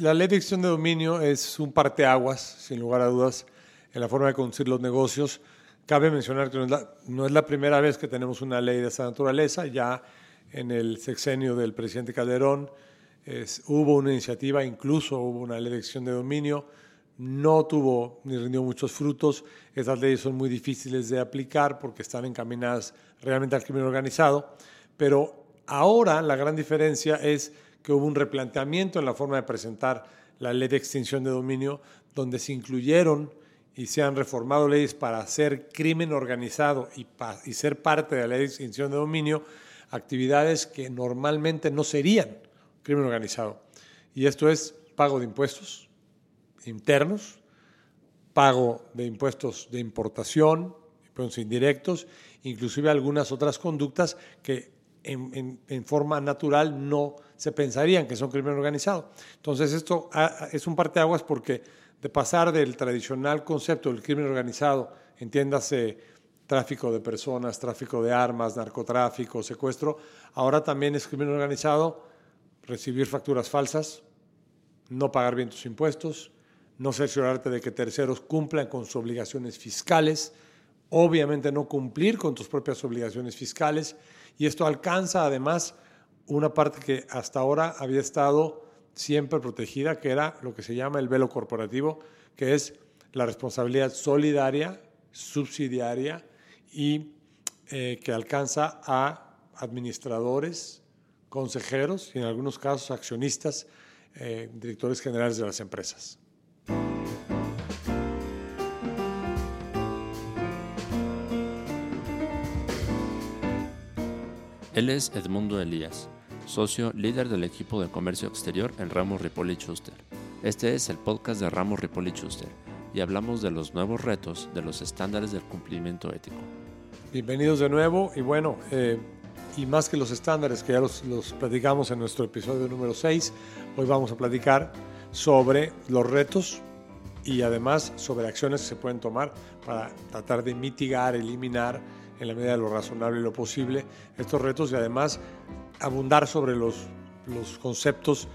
La ley de extinción de dominio es un parteaguas, sin lugar a dudas, en la forma de conducir los negocios. Cabe mencionar que no es, la, primera vez que tenemos una ley de esa naturaleza. Ya en el sexenio del presidente Calderón hubo una iniciativa, incluso hubo una ley de extinción de dominio. No tuvo ni rindió muchos frutos. Esas leyes son muy difíciles de aplicar porque están encaminadas realmente al crimen organizado. Pero ahora la gran diferencia es que hubo un replanteamiento en la forma de presentar la ley de extinción de dominio, donde se incluyeron y se han reformado leyes para hacer crimen organizado y, ser parte de la ley de extinción de dominio, actividades que normalmente no serían crimen organizado. Y esto es pago de impuestos internos, pago de impuestos de importación, impuestos indirectos, inclusive algunas otras conductas que en, forma natural no se pensarían que son crimen organizado. Entonces esto es un parteaguas porque de pasar del tradicional concepto del crimen organizado, entiéndase tráfico de personas, tráfico de armas, narcotráfico, secuestro, ahora también es crimen organizado recibir facturas falsas, no pagar bien tus impuestos, no cerciorarte de que terceros cumplan con sus obligaciones fiscales, obviamente no cumplir con tus propias obligaciones fiscales y esto alcanza además una parte que hasta ahora había estado siempre protegida, que era lo que se llama el velo corporativo, que es la responsabilidad solidaria, subsidiaria y eh, que alcanza a administradores, consejeros y en algunos casos accionistas, eh, directores generales de las empresas. Él es Edmundo Elías, socio líder del equipo de comercio exterior en Ramos Ripoli Schuster. Este es el podcast de Ramos Ripoli Schuster y hablamos de los nuevos retos de los estándares del cumplimiento ético. Bienvenidos de nuevo y bueno, eh, y más que los estándares que ya los, los platicamos en nuestro episodio número 6, hoy vamos a platicar sobre los retos y además sobre acciones que se pueden tomar para tratar de mitigar, eliminar en la medida de lo razonable y lo posible estos retos y además abundar sobre los, los conceptos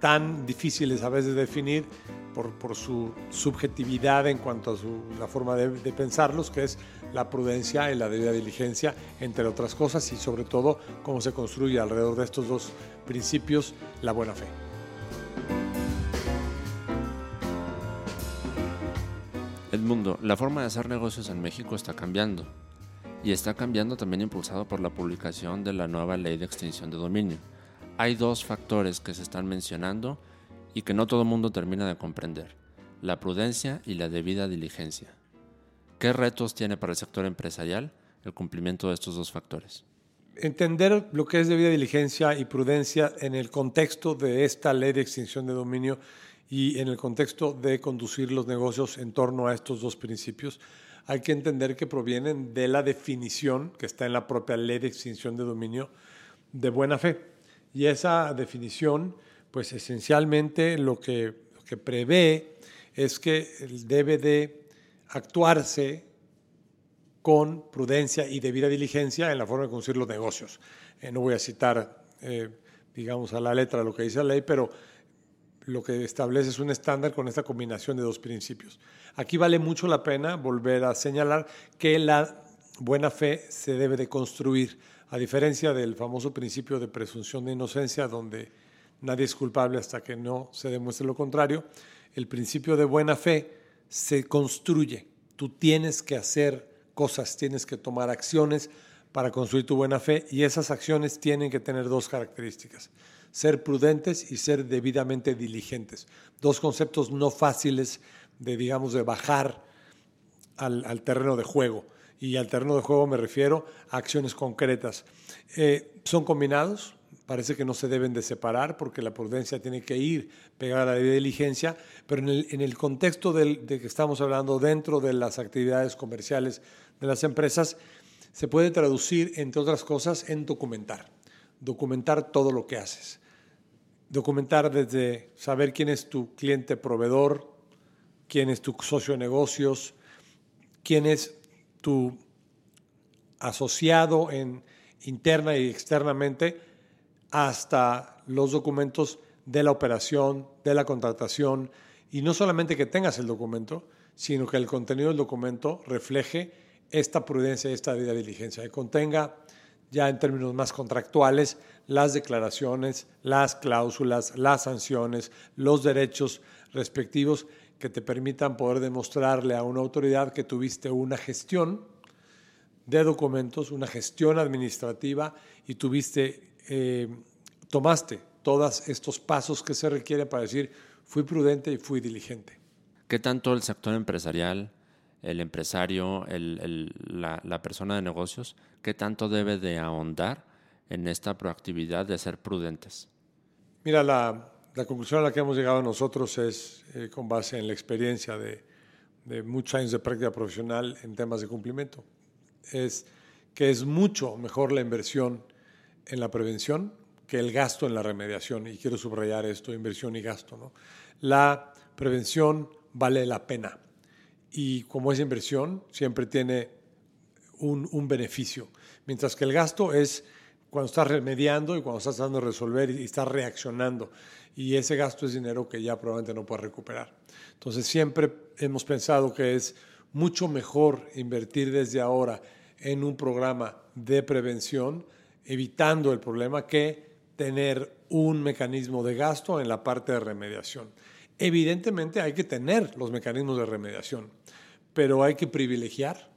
tan difíciles a veces de definir por, por, su subjetividad en cuanto a su, la forma de, de, pensarlos, que es la prudencia y la debida diligencia, entre otras cosas, y sobre todo cómo se construye alrededor de estos dos principios la buena fe. Edmundo, la forma de hacer negocios en México está cambiando y está cambiando también impulsado por la publicación de la nueva ley de extinción de dominio. Hay dos factores que se están mencionando y que no todo el mundo termina de comprender, la prudencia y la debida diligencia. ¿Qué retos tiene para el sector empresarial el cumplimiento de estos dos factores? Entender lo que es debida diligencia y prudencia en el contexto de esta ley de extinción de dominio y en el contexto de conducir los negocios en torno a estos dos principios hay que entender que provienen de la definición que está en la propia ley de extinción de dominio de buena fe. Y esa definición, pues esencialmente lo que, prevé es que debe de actuarse con prudencia y debida diligencia en la forma de conducir los negocios. Eh, no voy a citar, eh, digamos, a la letra lo que dice la ley, pero lo que establece es un estándar con esta combinación de dos principios. Aquí vale mucho la pena volver a señalar que la buena fe se debe de construir, a diferencia del famoso principio de presunción de inocencia, donde nadie es culpable hasta que no se demuestre lo contrario, el principio de buena fe se construye. Tú tienes que hacer cosas, tienes que tomar acciones para construir tu buena fe y esas acciones tienen que tener dos características ser prudentes y ser debidamente diligentes. Dos conceptos no fáciles de, digamos, de bajar al, terreno de juego. Y al terreno de juego me refiero a acciones concretas. Eh, son combinados, parece que no se deben de separar porque la prudencia tiene que ir pegada a la diligencia, pero en el, en el contexto del, de que estamos hablando dentro de las actividades comerciales de las empresas, se puede traducir, entre otras cosas, en documentar. Documentar todo lo que haces documentar desde saber quién es tu cliente proveedor, quién es tu socio de negocios, quién es tu asociado en, interna y externamente, hasta los documentos de la operación, de la contratación, y no solamente que tengas el documento, sino que el contenido del documento refleje esta prudencia y esta diligencia, que contenga ya en términos más contractuales las declaraciones, las cláusulas, las sanciones, los derechos respectivos que te permitan poder demostrarle a una autoridad que tuviste una gestión de documentos, una gestión administrativa y tuviste, eh, tomaste todos estos pasos que se requieren para decir fui prudente y fui diligente. ¿Qué tanto el sector empresarial, el empresario, la, persona de negocios, qué tanto debe de ahondar en esta proactividad de ser prudentes? Mira, la, conclusión a la que hemos llegado nosotros es eh, con base en la experiencia de, de muchos años de práctica profesional en temas de cumplimiento es que es mucho mejor la inversión en la prevención que el gasto en la remediación. Y quiero subrayar esto, inversión y gasto. ¿no? La prevención vale la pena. Y como es inversión, siempre tiene un, un beneficio. Mientras que el gasto es cuando estás remediando y cuando estás tratando de resolver y estás reaccionando. Y ese gasto es dinero que ya probablemente no puedes recuperar. Entonces siempre hemos pensado que es mucho mejor invertir desde ahora en un programa de prevención, evitando el problema, que tener un mecanismo de gasto en la parte de remediación. Evidentemente hay que tener los mecanismos de remediación, pero hay que privilegiar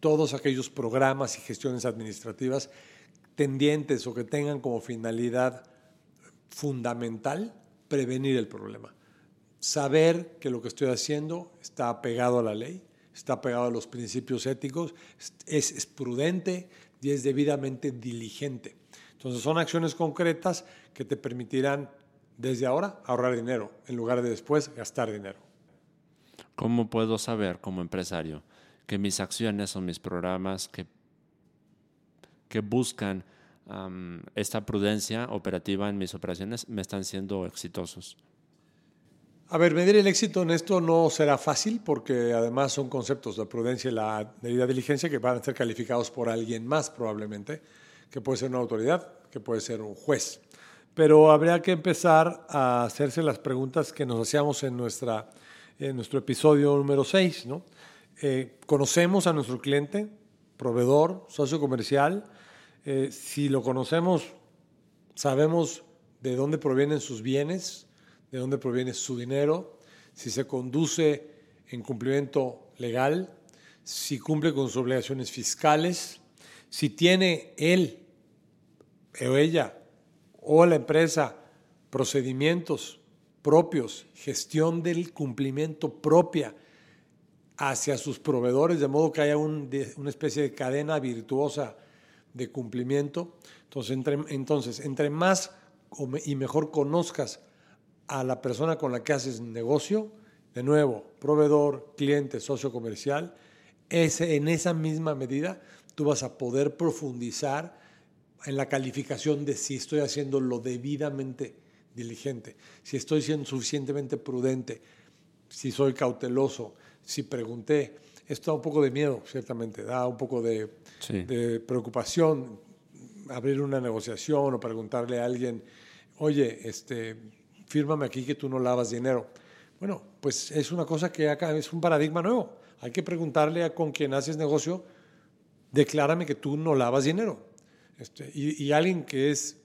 todos aquellos programas y gestiones administrativas tendientes o que tengan como finalidad fundamental prevenir el problema. Saber que lo que estoy haciendo está apegado a la ley, está pegado a los principios éticos, es, prudente y es debidamente diligente. Entonces son acciones concretas que te permitirán desde ahora ahorrar dinero en lugar de después gastar dinero. ¿Cómo puedo saber como empresario que mis acciones o mis programas que, que buscan esta prudencia operativa en mis operaciones me están siendo exitosos? A ver, medir el éxito en esto no será fácil porque además son conceptos de prudencia y la debida diligencia que van a ser calificados por alguien más probablemente, que puede ser una autoridad, que puede ser un juez. Pero habría que empezar a hacerse las preguntas que nos hacíamos en, nuestra, en nuestro episodio número 6. ¿no? Eh, ¿Conocemos a nuestro cliente, proveedor, socio comercial? Eh, si lo conocemos, sabemos de dónde provienen sus bienes, de dónde proviene su dinero, si se conduce en cumplimiento legal, si cumple con sus obligaciones fiscales, si tiene él o ella o la empresa procedimientos propios, gestión del cumplimiento propia hacia sus proveedores, de modo que haya una especie de cadena virtuosa de cumplimiento. Entonces, entre, entonces, entre más y mejor conozcas a la persona con la que haces negocio, de nuevo, proveedor, cliente, socio comercial, ese, en esa misma medida tú vas a poder profundizar en la calificación de si estoy haciendo lo debidamente diligente, si estoy siendo suficientemente prudente, si soy cauteloso, si pregunté. Esto da un poco de miedo, ciertamente, da un poco de, de preocupación abrir una negociación o preguntarle a alguien, oye, este, fírmame aquí que tú no lavas dinero. Bueno, pues es una cosa que acá es un paradigma nuevo. Hay que preguntarle a con quien haces negocio, declárame que tú no lavas dinero. Este, y, alguien que es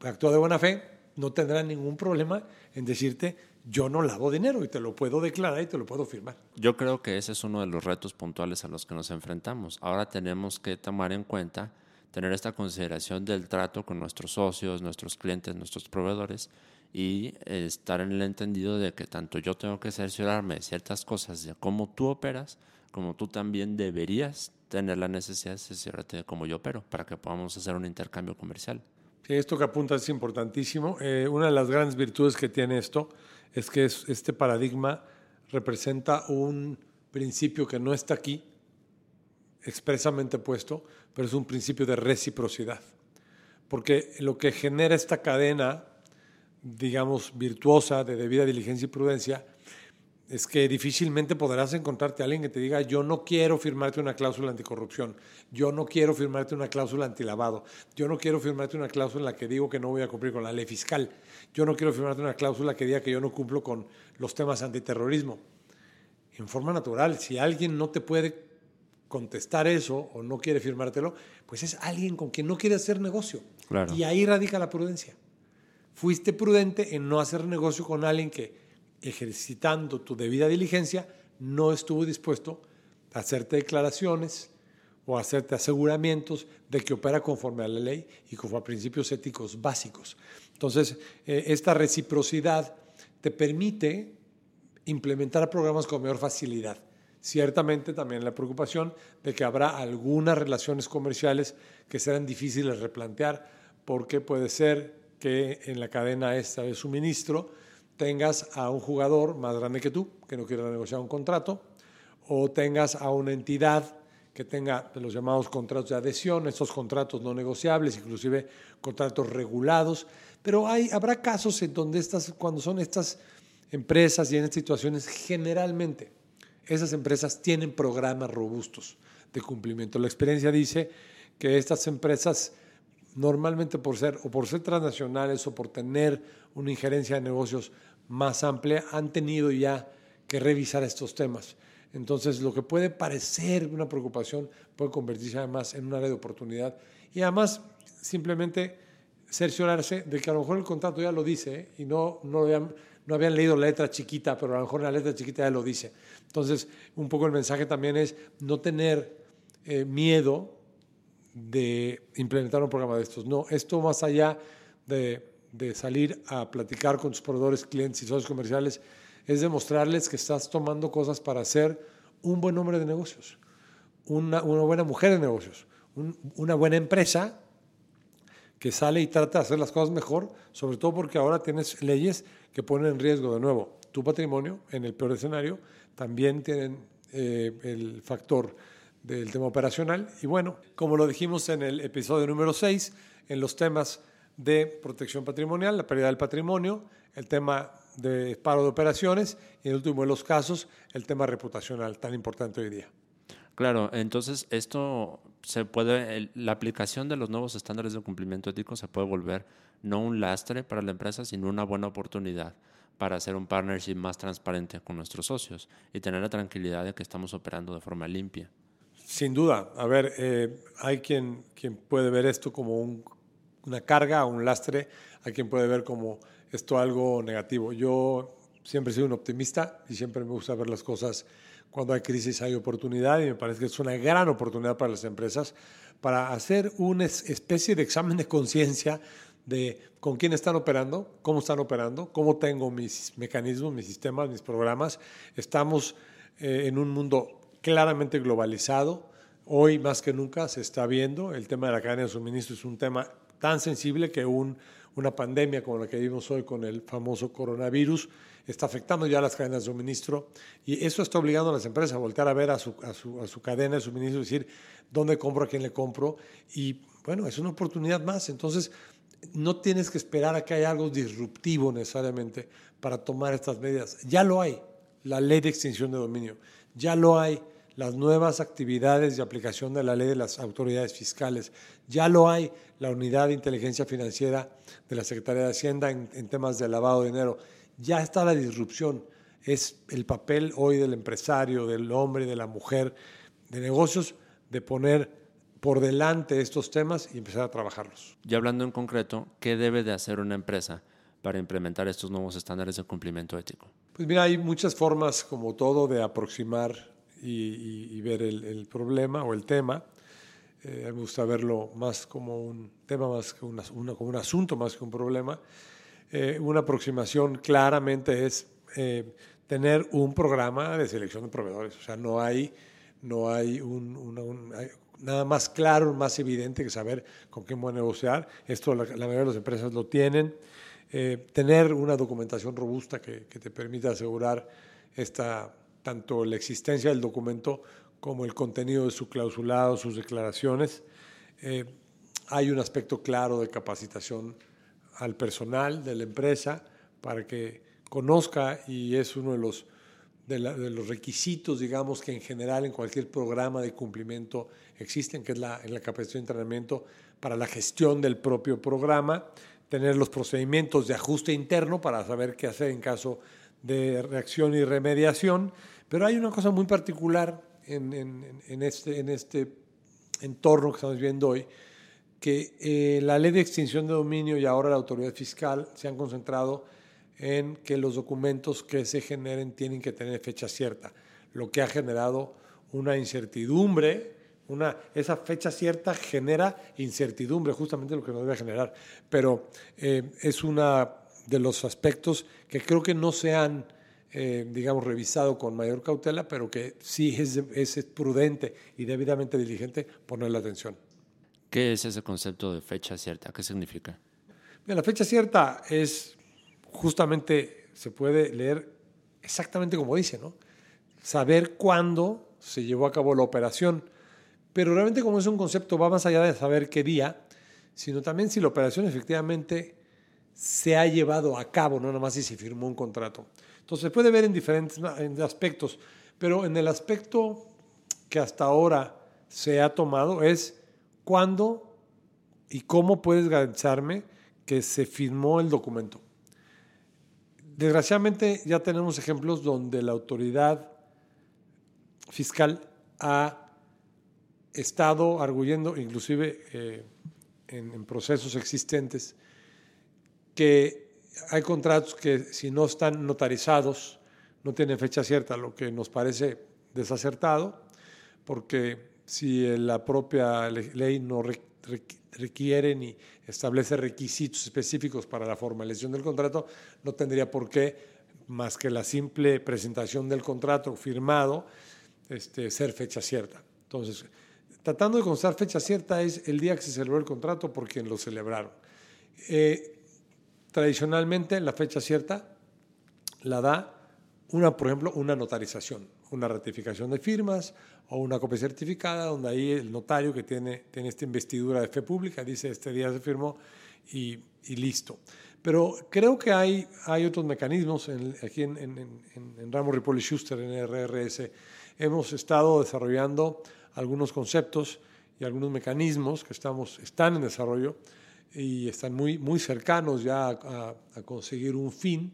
actúa de buena fe no tendrá ningún problema en decirte yo no lavo dinero y te lo puedo declarar y te lo puedo firmar. Yo creo que ese es uno de los retos puntuales a los que nos enfrentamos. Ahora tenemos que tomar en cuenta tener esta consideración del trato con nuestros socios, nuestros clientes, nuestros proveedores y estar en el entendido de que tanto yo tengo que cerciorarme de ciertas cosas de cómo tú operas, como tú también deberías tener la necesidad de cerciorarte de cómo yo opero para que podamos hacer un intercambio comercial. Esto que apunta es importantísimo. Eh, una de las grandes virtudes que tiene esto es que este paradigma representa un principio que no está aquí, expresamente puesto, pero es un principio de reciprocidad. Porque lo que genera esta cadena, digamos, virtuosa de debida diligencia y prudencia, es que difícilmente podrás encontrarte a alguien que te diga, yo no quiero firmarte una cláusula anticorrupción, yo no quiero firmarte una cláusula antilavado, yo no quiero firmarte una cláusula en la que digo que no voy a cumplir con la ley fiscal, yo no quiero firmarte una cláusula que diga que yo no cumplo con los temas antiterrorismo. En forma natural, si alguien no te puede contestar eso o no quiere firmártelo, pues es alguien con quien no quiere hacer negocio. Y ahí radica la prudencia. Fuiste prudente en no hacer negocio con alguien que ejercitando tu debida diligencia, no estuvo dispuesto a hacerte declaraciones o a hacerte aseguramientos de que opera conforme a la ley y conforme a principios éticos básicos. Entonces, eh, esta reciprocidad te permite implementar programas con mayor facilidad. Ciertamente también la preocupación de que habrá algunas relaciones comerciales que serán difíciles de replantear porque puede ser que en la cadena esta de suministro tengas a un jugador más grande que tú, que no quiera negociar un contrato, o tengas a una entidad que tenga los llamados contratos de adhesión, estos contratos no negociables, inclusive contratos regulados, pero hay, habrá casos en donde estas, cuando son estas empresas y en estas situaciones, generalmente esas empresas tienen programas robustos de cumplimiento. La experiencia dice que estas empresas normalmente por ser o por ser transnacionales o por tener una injerencia de negocios más amplia, han tenido ya que revisar estos temas. Entonces, lo que puede parecer una preocupación puede convertirse además en una área de oportunidad y además simplemente cerciorarse de que a lo mejor el contrato ya lo dice ¿eh? y no, no, habían, no habían leído la letra chiquita, pero a lo mejor la letra chiquita ya lo dice. Entonces, un poco el mensaje también es no tener eh, miedo de implementar un programa de estos. No, esto más allá de, de, salir a platicar con tus proveedores, clientes y socios comerciales, es demostrarles que estás tomando cosas para ser un buen hombre de negocios, una, una buena mujer de negocios, una buena empresa que sale y trata de hacer las cosas mejor, sobre todo porque ahora tienes leyes que ponen en riesgo de nuevo tu patrimonio, en el peor escenario, también tienen eh, el factor del tema operacional. Y bueno, como lo dijimos en el episodio número 6, en los temas de protección patrimonial, la pérdida del patrimonio, el tema de paro de operaciones y en el último de los casos, el tema reputacional, tan importante hoy día. Claro, entonces esto se puede, la aplicación de los nuevos estándares de cumplimiento ético se puede volver no un lastre para la empresa, sino una buena oportunidad para hacer un partnership más transparente con nuestros socios y tener la tranquilidad de que estamos operando de forma limpia. Sin duda. A ver, eh, hay quien, quien puede ver esto como una carga, un lastre, hay quien puede ver como esto algo negativo. Yo siempre he sido un optimista y siempre me gusta ver las cosas cuando hay crisis hay oportunidad y me parece que es una gran oportunidad para las empresas para hacer una especie de examen de conciencia de con quién están operando, cómo están operando, cómo tengo mis mecanismos, mis sistemas, mis programas. Estamos eh, en un mundo claramente globalizado. Hoy más que nunca se está viendo, el tema de la cadena de suministro es un tema tan sensible que un, una pandemia como la que vivimos hoy con el famoso coronavirus está afectando ya las cadenas de suministro. Y eso está obligando a las empresas a voltear a ver a su, a su cadena de suministro y decir dónde compro, a quién le compro y bueno, es una oportunidad más. Entonces, no tienes que esperar a que haya algo disruptivo necesariamente para tomar estas medidas. Ya lo hay, la ley de extinción de dominio, ya lo hay las nuevas actividades de aplicación de la ley de las autoridades fiscales. Ya lo hay la unidad de inteligencia financiera de la Secretaría de Hacienda en, temas de lavado de dinero. Ya está la disrupción. Es el papel hoy del empresario, del hombre, de la mujer, de negocios, de poner por delante estos temas y empezar a trabajarlos. Y hablando en concreto, ¿qué debe de hacer una empresa para implementar estos nuevos estándares de cumplimiento ético? Pues mira, hay muchas formas, como todo, de aproximar y, ver el, problema o el tema. Eh, me gusta verlo más como un tema, más que una, como un asunto, más que un problema. Eh, una aproximación claramente es eh, tener un programa de selección de proveedores. O sea, no hay, no hay, un, nada más claro, más evidente que saber con quién voy a negociar. Esto la, mayoría de las empresas lo tienen. tener una documentación robusta que, que te permita asegurar esta tanto la existencia del documento como el contenido de su clausulado, sus declaraciones. Eh, hay un aspecto claro de capacitación al personal de la empresa para que conozca y es uno de los, de, los requisitos, digamos, que en general en cualquier programa de cumplimiento existen, que es la, en la capacitación de entrenamiento para la gestión del propio programa, tener los procedimientos de ajuste interno para saber qué hacer en caso de reacción y remediación. Pero hay una cosa muy particular en, este, este entorno que estamos viendo hoy, que eh, la ley de extinción de dominio y ahora la autoridad fiscal se han concentrado en que los documentos que se generen tienen que tener fecha cierta, lo que ha generado una incertidumbre. Una, esa fecha cierta genera incertidumbre, justamente lo que nos debe generar, pero eh, es uno de los aspectos que creo que no se han, eh, digamos, revisado con mayor cautela, pero que sí es, es prudente y debidamente diligente ponerle atención. ¿Qué es ese concepto de fecha cierta? ¿Qué significa? la fecha cierta es justamente se puede leer exactamente como dice, ¿no? Saber cuándo se llevó a cabo la operación. Pero realmente como es un concepto, va más allá de saber qué día, sino también si la operación efectivamente se ha llevado a cabo, no nada más si se firmó un contrato. Entonces se puede ver en diferentes aspectos, pero en el aspecto que hasta ahora se ha tomado es cuándo y cómo puedes garantizarme que se firmó el documento. Desgraciadamente ya tenemos ejemplos donde la autoridad fiscal ha estado arguyendo, inclusive eh, en, procesos existentes, que hay contratos que si no están notarizados no tienen fecha cierta, lo que nos parece desacertado, porque si la propia ley no requiere ni establece requisitos específicos para la formalización del contrato, no tendría por qué, más que la simple presentación del contrato firmado, este, ser fecha cierta. Entonces, tratando de constar fecha cierta es el día que se celebró el contrato por quien lo celebraron. Eh, tradicionalmente, la fecha cierta la da una, por ejemplo, una notarización, una ratificación de firmas o una copia certificada, donde ahí el notario que tiene, tiene esta investidura de fe pública dice este día se firmó y, y listo. Pero creo que hay, hay otros mecanismos aquí en, en, en, en Ramos Ripoli Schuster, en RRS. Hemos estado desarrollando algunos conceptos y algunos mecanismos que estamos, están en desarrollo y están muy, muy cercanos ya a, conseguir un fin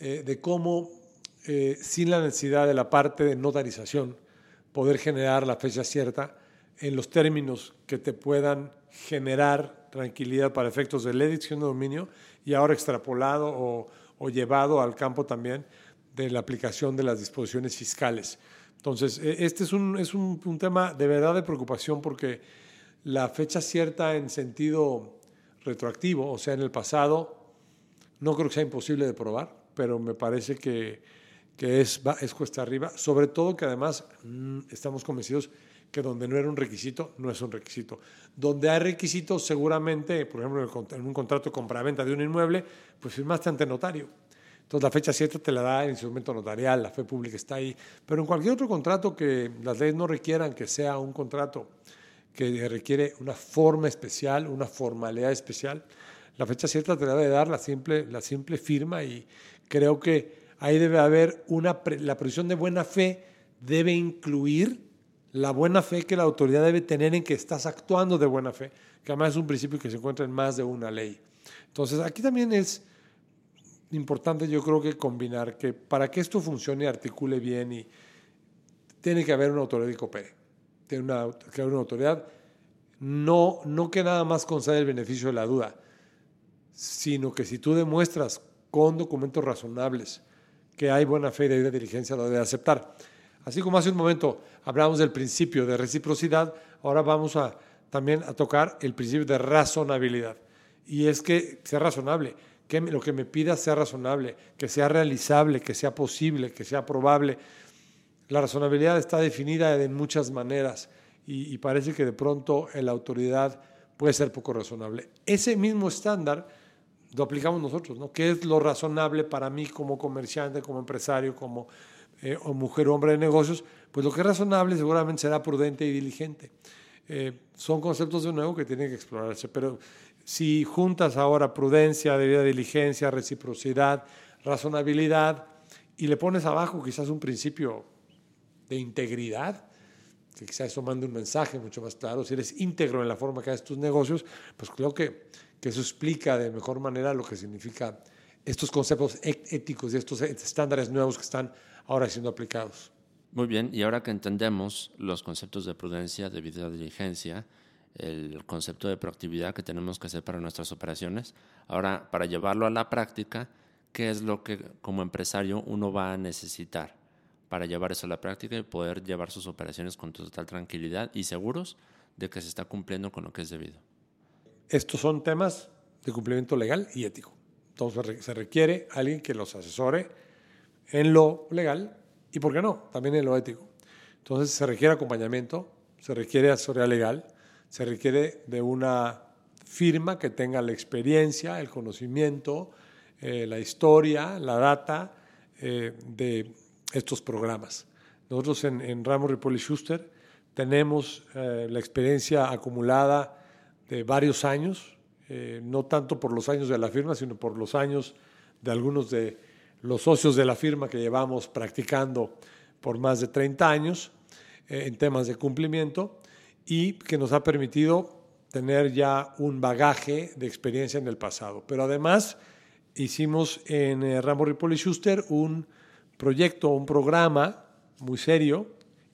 eh, de cómo, eh, sin la necesidad de la parte de notarización, poder generar la fecha cierta en los términos que te puedan generar tranquilidad para efectos de la edición de dominio y ahora extrapolado o, llevado al campo también de la aplicación de las disposiciones fiscales. Entonces, e, este es, un, es un, un, tema de verdad de preocupación porque la fecha cierta en sentido retroactivo, o sea, en el pasado, no creo que sea imposible de probar, pero me parece que que es, es cuesta arriba, sobre todo que además mm, estamos convencidos que donde no era un requisito, no es un requisito. Donde hay requisitos, seguramente, por ejemplo, en un contrato de compraventa de un inmueble, pues firmaste ante notario. Entonces la fecha cierta te la da el instrumento notarial, la fe pública está ahí. Pero en cualquier otro contrato que las leyes no requieran que sea un contrato que requiere una forma especial, una formalidad especial, la fecha cierta te la debe dar la simple, la simple firma y creo que ahí debe haber una, la previsión de buena fe debe incluir la buena fe que la autoridad debe tener en que estás actuando de buena fe, que además es un principio que se encuentra en más de una ley. Entonces, aquí también es importante, yo creo que combinar que para que esto funcione y articule bien, y tiene que haber una autoridad que coopere, tiene una, haber una autoridad, no, no que nada más concede el beneficio de la duda, sino que si tú demuestras con documentos razonables, que hay buena fe y debida diligencia lo debe aceptar. Así como hace un momento hablamos del principio de reciprocidad, ahora vamos a también a tocar el principio de razonabilidad. Y es que sea razonable, que lo que me pida sea razonable, que sea realizable, que sea posible, que sea probable. La razonabilidad está definida de muchas maneras y, parece que de pronto la autoridad puede ser poco razonable. Ese mismo estándar lo aplicamos nosotros, ¿no? ¿Qué es lo razonable para mí como comerciante, como empresario, como eh, mujer o hombre de negocios? Pues lo que es razonable seguramente será prudente y diligente. Eh, son conceptos de nuevo que tienen que explorarse, pero si juntas ahora prudencia, debida diligencia, reciprocidad, razonabilidad y le pones abajo quizás un principio de integridad, que quizás eso mande un mensaje mucho más claro, si eres íntegro en la forma que haces tus negocios, pues creo que, que eso explica de mejor manera lo que significa estos conceptos éticos y estos estándares nuevos que están ahora siendo aplicados. Muy bien, y ahora que entendemos los conceptos de prudencia, de vida diligencia, el concepto de proactividad que tenemos que hacer para nuestras operaciones, ahora para llevarlo a la práctica, ¿qué es lo que como empresario uno va a necesitar para llevar eso a la práctica y poder llevar sus operaciones con total tranquilidad y seguros de que se está cumpliendo con lo que es debido? Estos son temas de cumplimiento legal y ético. Entonces se requiere alguien que los asesore en lo legal y, ¿por qué no?, también en lo ético. Entonces se requiere acompañamiento, se requiere asesoría legal, se requiere de una firma que tenga la experiencia, el conocimiento, eh, la historia, la data eh, de estos programas. Nosotros en, en Ramos Ripoli Schuster tenemos eh, la experiencia acumulada de varios años, eh, no tanto por los años de la firma, sino por los años de algunos de los socios de la firma que llevamos practicando por más de 30 años eh, en temas de cumplimiento y que nos ha permitido tener ya un bagaje de experiencia en el pasado. Pero además hicimos en eh, Rambo Ripoli Schuster un proyecto, un programa muy serio,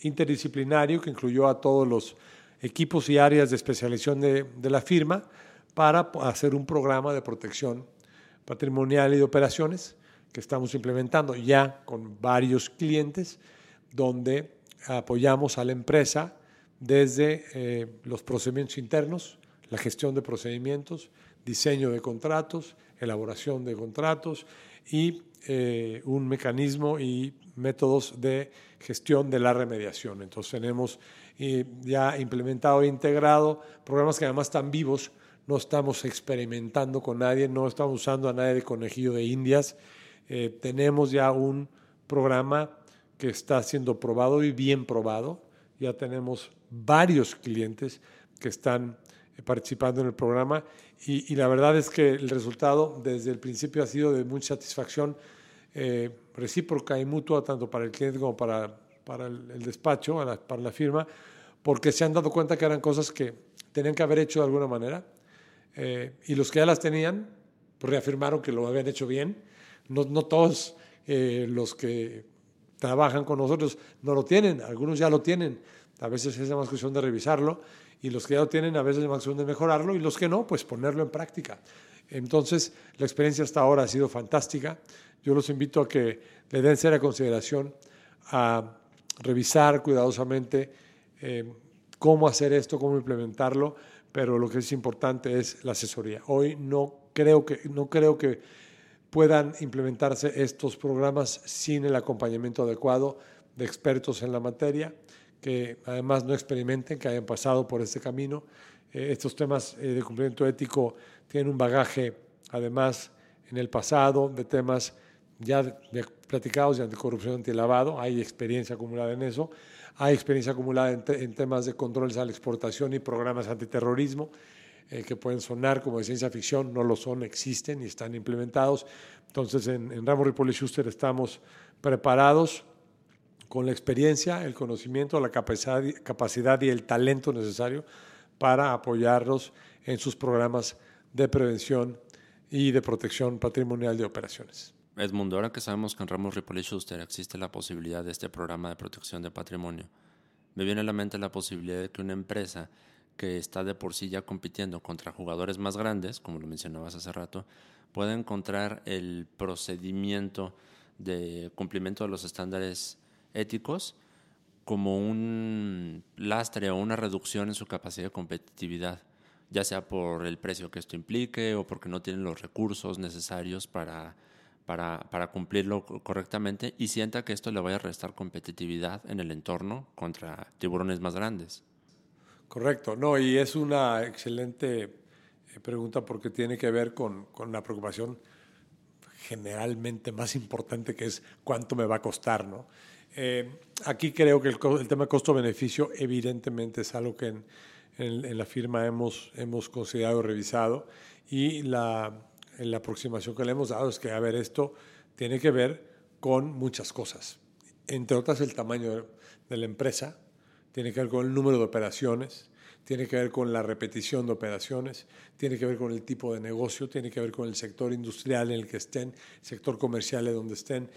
interdisciplinario, que incluyó a todos los equipos y áreas de especialización de, de la firma, para hacer un programa de protección patrimonial y de operaciones que estamos implementando ya con varios clientes, donde apoyamos a la empresa desde eh, los procedimientos internos, la gestión de procedimientos, diseño de contratos, elaboración de contratos y eh, un mecanismo y métodos de gestión de la remediación. Entonces tenemos eh, ya implementado e integrado programas que además están vivos no estamos experimentando con nadie, no estamos usando a nadie de conejillo de indias. Eh, tenemos ya un programa que está siendo probado y bien probado. Ya tenemos varios clientes que están participando en el programa y, la verdad es que el resultado desde el principio ha sido de mucha satisfacción eh, recíproca y mutua tanto para el cliente como para, para el, despacho, para la firma, porque se han dado cuenta que eran cosas que tenían que haber hecho de alguna manera eh, y los que ya las tenían, pues reafirmaron que lo habían hecho bien. No, no todos eh, los que trabajan con nosotros no lo tienen, algunos ya lo tienen. A veces es más cuestión de revisarlo y los que ya lo tienen a veces es más cuestión de mejorarlo y los que no, pues ponerlo en práctica. Entonces, la experiencia hasta ahora ha sido fantástica. Yo los invito a que le den seria consideración a revisar cuidadosamente eh, cómo hacer esto, cómo implementarlo pero lo que es importante es la asesoría. Hoy no creo que, no creo que puedan implementarse estos programas sin el acompañamiento adecuado de expertos en la materia, que además no experimenten, que hayan pasado por este camino. Eh, estos temas eh, de cumplimiento ético tienen un bagaje, además, en el pasado, de temas ya platicados de anticorrupción, antilavado, hay experiencia acumulada en eso. Hay experiencia acumulada en, temas de controles a la exportación y programas antiterrorismo, eh, que pueden sonar como de ciencia ficción, no lo son, existen y están implementados. Entonces, en, en Ramos Ripoli Schuster estamos preparados con la experiencia, el conocimiento, la capacidad, capacidad y el talento necesario para apoyarlos en sus programas de prevención y de protección patrimonial de operaciones. Edmundo, ahora que sabemos que en Ramos Ripoli Schuster existe la posibilidad de este programa de protección de patrimonio, me viene a la mente la posibilidad de que una empresa que está de por sí ya compitiendo contra jugadores más grandes, como lo mencionabas hace rato, pueda encontrar el procedimiento de cumplimiento de los estándares éticos como un lastre o una reducción en su capacidad de competitividad, ya sea por el precio que esto implique o porque no tienen los recursos necesarios para para, cumplirlo correctamente y sienta que esto le vaya a restar competitividad en el entorno contra tiburones más grandes. Correcto, no, y es una excelente eh, pregunta porque tiene que ver con, con la preocupación generalmente más importante que es cuánto me va a costar, ¿no? Eh, aquí creo que el, el tema costo-beneficio evidentemente es algo que en, en, la firma hemos, hemos considerado revisado y la, la aproximación que le hemos dado es que, a ver, esto tiene que ver con muchas cosas. Entre otras, el tamaño de la empresa, tiene que ver con el número de operaciones, tiene que ver con la repetición de operaciones, tiene que ver con el tipo de negocio, tiene que ver con el sector industrial en el que estén, sector comercial en donde estén.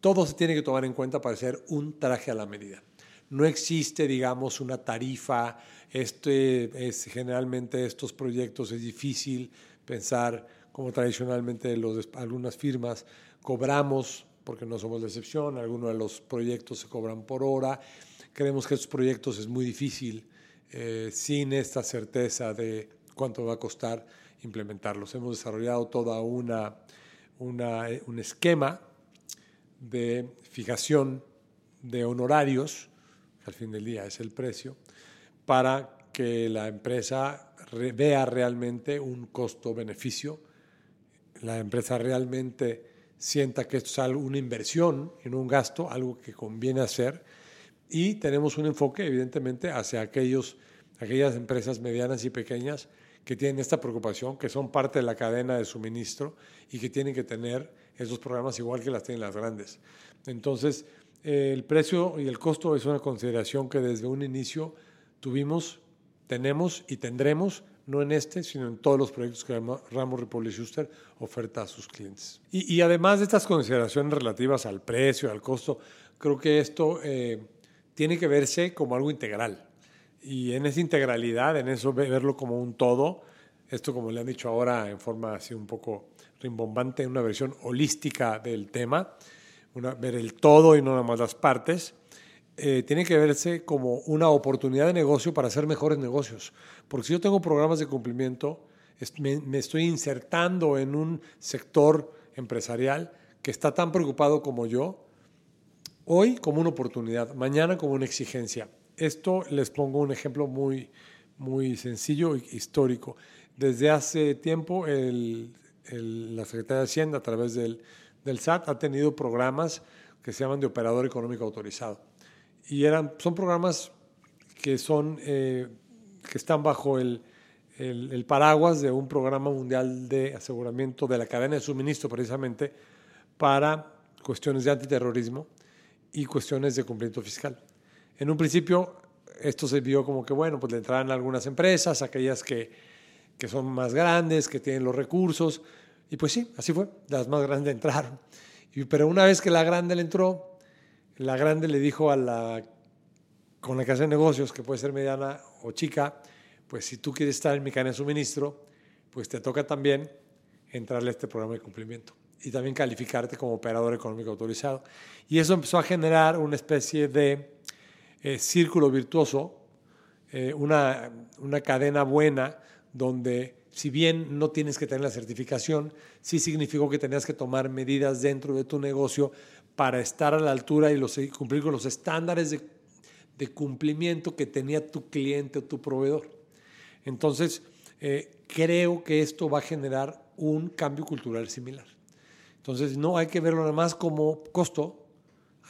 Todo se tiene que tomar en cuenta para hacer un traje a la medida. No existe, digamos, una tarifa. Este es generalmente estos proyectos es difícil pensar como tradicionalmente los, algunas firmas cobramos porque no somos la excepción. Algunos de los proyectos se cobran por hora. Creemos que estos proyectos es muy difícil eh, sin esta certeza de cuánto va a costar implementarlos. Hemos desarrollado toda una, una un esquema de fijación de honorarios, que al fin del día es el precio, para que la empresa vea realmente un costo-beneficio, la empresa realmente sienta que esto es una inversión no un gasto, algo que conviene hacer, y tenemos un enfoque evidentemente hacia aquellos, aquellas empresas medianas y pequeñas que tienen esta preocupación, que son parte de la cadena de suministro y que tienen que tener esos programas igual que las tienen las grandes. Entonces, eh, el precio y el costo es una consideración que desde un inicio tuvimos, tenemos y tendremos, no en este, sino en todos los proyectos que Ramos Ripoli Schuster oferta a sus clientes. Y, y, además de estas consideraciones relativas al precio, al costo, creo que esto eh, tiene que verse como algo integral. Y en esa integralidad, en eso verlo como un todo, esto como le han dicho ahora en forma así un poco rimbombante, una versión holística del tema, ver el todo y no nada más las partes, eh, tiene que verse como una oportunidad de negocio para hacer mejores negocios. Porque si yo tengo programas de cumplimiento, me, me estoy insertando en un sector empresarial que está tan preocupado como yo, Hoy como una oportunidad, mañana como una exigencia. Esto les pongo un ejemplo muy, muy sencillo e histórico. Desde hace tiempo la Secretaría de Hacienda a través del, del, SAT ha tenido programas que se llaman de operador económico autorizado. Y eran, son programas que, son, eh, que están bajo el, el, el, paraguas de un programa mundial de aseguramiento de la cadena de suministro precisamente para cuestiones de antiterrorismo y cuestiones de cumplimiento fiscal. En un principio, esto se vio como que, bueno, pues le entraran algunas empresas, aquellas que, que son más grandes, que tienen los recursos, y pues sí, así fue, las más grandes entraron. Y, pero una vez que la grande le entró, la grande le dijo a la con la que hace negocios, que puede ser mediana o chica, pues si tú quieres estar en mi cadena de suministro, pues te toca también entrarle a este programa de cumplimiento y también calificarte como operador económico autorizado. Y eso empezó a generar una especie de eh, círculo virtuoso, eh, una, una cadena buena donde si bien no tienes que tener la certificación, sí significó que tenías que tomar medidas dentro de tu negocio para estar a la altura y cumplir con los estándares de, de, cumplimiento que tenía tu cliente o tu proveedor. Entonces, eh, creo que esto va a generar un cambio cultural similar. Entonces, no hay que verlo nada más como costo,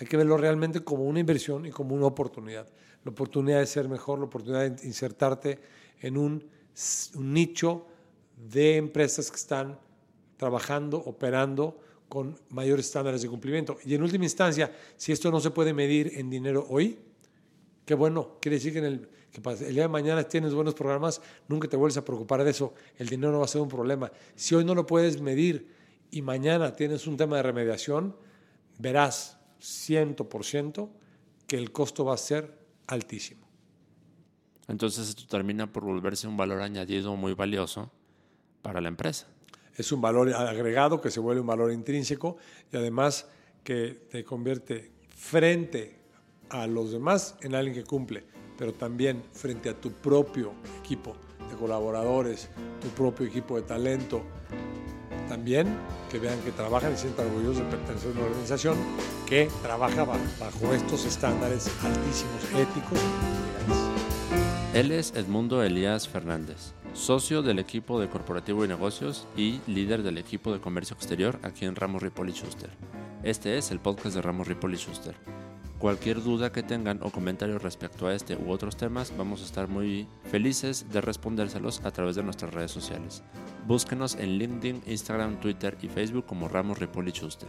hay que verlo realmente como una inversión y como una oportunidad. La oportunidad de ser mejor, la oportunidad de insertarte en un, nicho de empresas que están trabajando, operando con mayores estándares de cumplimiento. Y en última instancia, si esto no se puede medir en dinero hoy, qué bueno, quiere decir que, en el, el día de mañana tienes buenos programas, nunca te vuelves a preocupar de eso, el dinero no va a ser un problema. Si hoy no lo puedes medir y mañana tienes un tema de remediación, verás 100% que el costo va a ser altísimo. Entonces esto termina por volverse un valor añadido muy valioso para la empresa. Es un valor agregado que se vuelve un valor intrínseco y además que te convierte frente a los demás en alguien que cumple, pero también frente a tu propio equipo de colaboradores, tu propio equipo de talento, también que vean que trabajan y sientan orgullosos de pertenecer a una organización que trabaja bajo estos estándares altísimos éticos. Él es Edmundo Elías Fernández, socio del equipo de Corporativo y Negocios y líder del equipo de Comercio Exterior aquí en Ramos Ripoli Schuster. Este es el podcast de Ramos Ripoli Schuster. Cualquier duda que tengan o comentario respecto a este u otros temas, vamos a estar muy felices de respondérselos a través de nuestras redes sociales. Búsquenos en LinkedIn, Instagram, Twitter y Facebook como Ramos Ripoli Schuster.